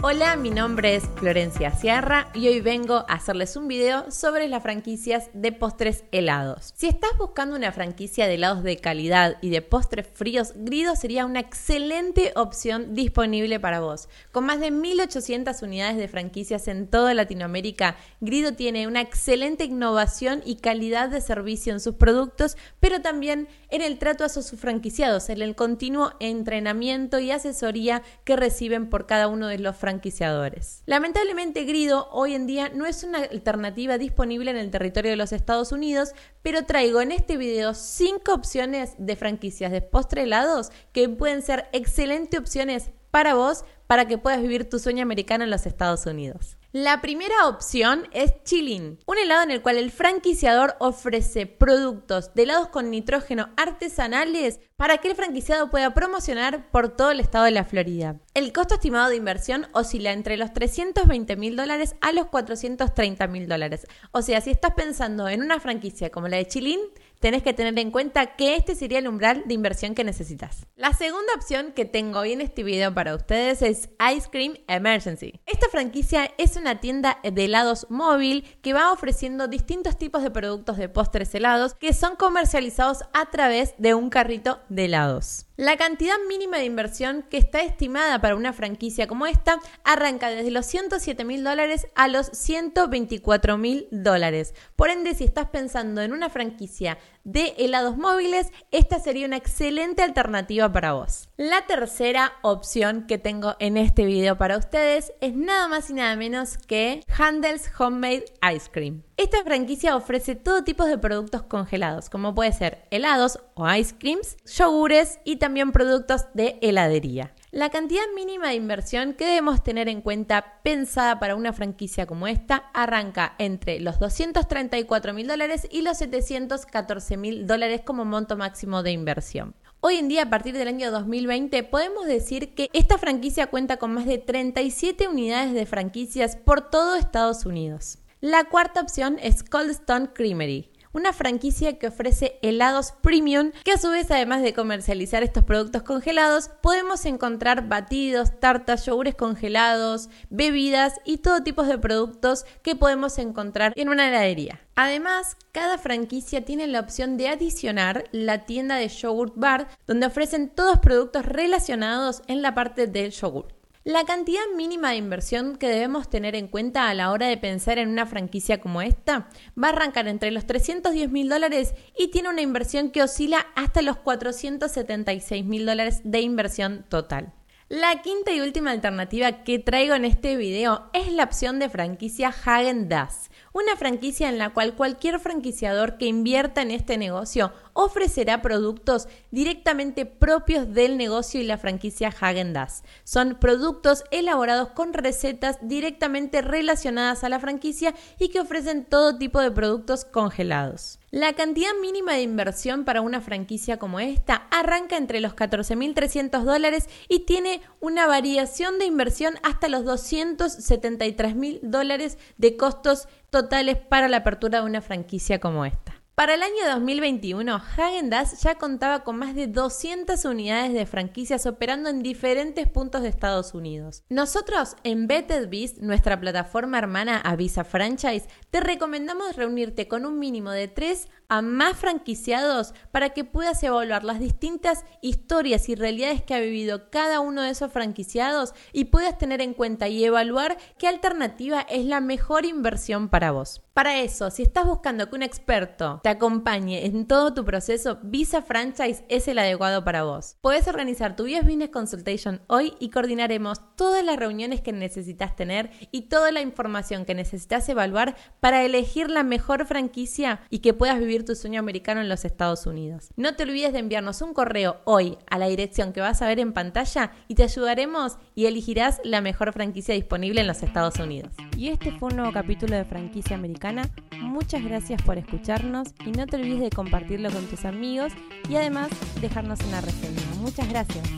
Hola, mi nombre es Florencia Sierra y hoy vengo a hacerles un video sobre las franquicias de postres helados. Si estás buscando una franquicia de helados de calidad y de postres fríos, Grido sería una excelente opción disponible para vos. Con más de 1800 unidades de franquicias en toda Latinoamérica, Grido tiene una excelente innovación y calidad de servicio en sus productos, pero también en el trato a sus franquiciados, en el continuo entrenamiento y asesoría que reciben por cada uno de los franquiciados franquiciadores. Lamentablemente Grido hoy en día no es una alternativa disponible en el territorio de los Estados Unidos, pero traigo en este video 5 opciones de franquicias de postre helados que pueden ser excelentes opciones para vos para que puedas vivir tu sueño americano en los Estados Unidos. La primera opción es Chilin, un helado en el cual el franquiciador ofrece productos de helados con nitrógeno artesanales para que el franquiciado pueda promocionar por todo el estado de la Florida. El costo estimado de inversión oscila entre los 320 mil dólares a los 430 mil dólares. O sea, si estás pensando en una franquicia como la de Chilin, tenés que tener en cuenta que este sería el umbral de inversión que necesitas. La segunda opción que tengo hoy en este video para ustedes es Ice Cream Emergency. Esta franquicia es una tienda de helados móvil que va ofreciendo distintos tipos de productos de postres helados que son comercializados a través de un carrito de helados. La cantidad mínima de inversión que está estimada para una franquicia como esta arranca desde los 107 mil dólares a los 124 mil dólares. Por ende, si estás pensando en una franquicia de helados móviles, esta sería una excelente alternativa para vos. La tercera opción que tengo en este video para ustedes es nada más y nada menos que Handels Homemade Ice Cream. Esta franquicia ofrece todo tipo de productos congelados, como puede ser helados o ice creams, yogures y también productos de heladería. La cantidad mínima de inversión que debemos tener en cuenta pensada para una franquicia como esta arranca entre los 234 mil dólares y los 714 mil dólares como monto máximo de inversión. Hoy en día, a partir del año 2020, podemos decir que esta franquicia cuenta con más de 37 unidades de franquicias por todo Estados Unidos. La cuarta opción es Cold Stone Creamery, una franquicia que ofrece helados premium, que a su vez además de comercializar estos productos congelados, podemos encontrar batidos, tartas, yogures congelados, bebidas y todo tipo de productos que podemos encontrar en una heladería. Además, cada franquicia tiene la opción de adicionar la tienda de yogurt bar, donde ofrecen todos productos relacionados en la parte del yogurt. La cantidad mínima de inversión que debemos tener en cuenta a la hora de pensar en una franquicia como esta va a arrancar entre los 310 mil dólares y tiene una inversión que oscila hasta los 476 mil dólares de inversión total. La quinta y última alternativa que traigo en este video es la opción de franquicia Hagen Dazs, una franquicia en la cual cualquier franquiciador que invierta en este negocio ofrecerá productos directamente propios del negocio y la franquicia Hagen Dazs. Son productos elaborados con recetas directamente relacionadas a la franquicia y que ofrecen todo tipo de productos congelados. La cantidad mínima de inversión para una franquicia como esta arranca entre los 14.300 dólares y tiene una variación de inversión hasta los 273.000 dólares de costos totales para la apertura de una franquicia como esta. Para el año 2021, Hagen Dazs ya contaba con más de 200 unidades de franquicias operando en diferentes puntos de Estados Unidos. Nosotros en Betted Biz, nuestra plataforma hermana Avisa Franchise, te recomendamos reunirte con un mínimo de 3 a más franquiciados para que puedas evaluar las distintas historias y realidades que ha vivido cada uno de esos franquiciados y puedas tener en cuenta y evaluar qué alternativa es la mejor inversión para vos. Para eso, si estás buscando que un experto te acompañe en todo tu proceso, Visa Franchise es el adecuado para vos. Puedes organizar tu US Business Consultation hoy y coordinaremos todas las reuniones que necesitas tener y toda la información que necesitas evaluar para elegir la mejor franquicia y que puedas vivir tu sueño americano en los Estados Unidos. No te olvides de enviarnos un correo hoy a la dirección que vas a ver en pantalla y te ayudaremos y elegirás la mejor franquicia disponible en los Estados Unidos. Y este fue un nuevo capítulo de Franquicia Americana. Muchas gracias por escucharnos y no te olvides de compartirlo con tus amigos y además dejarnos una reseña. Muchas gracias.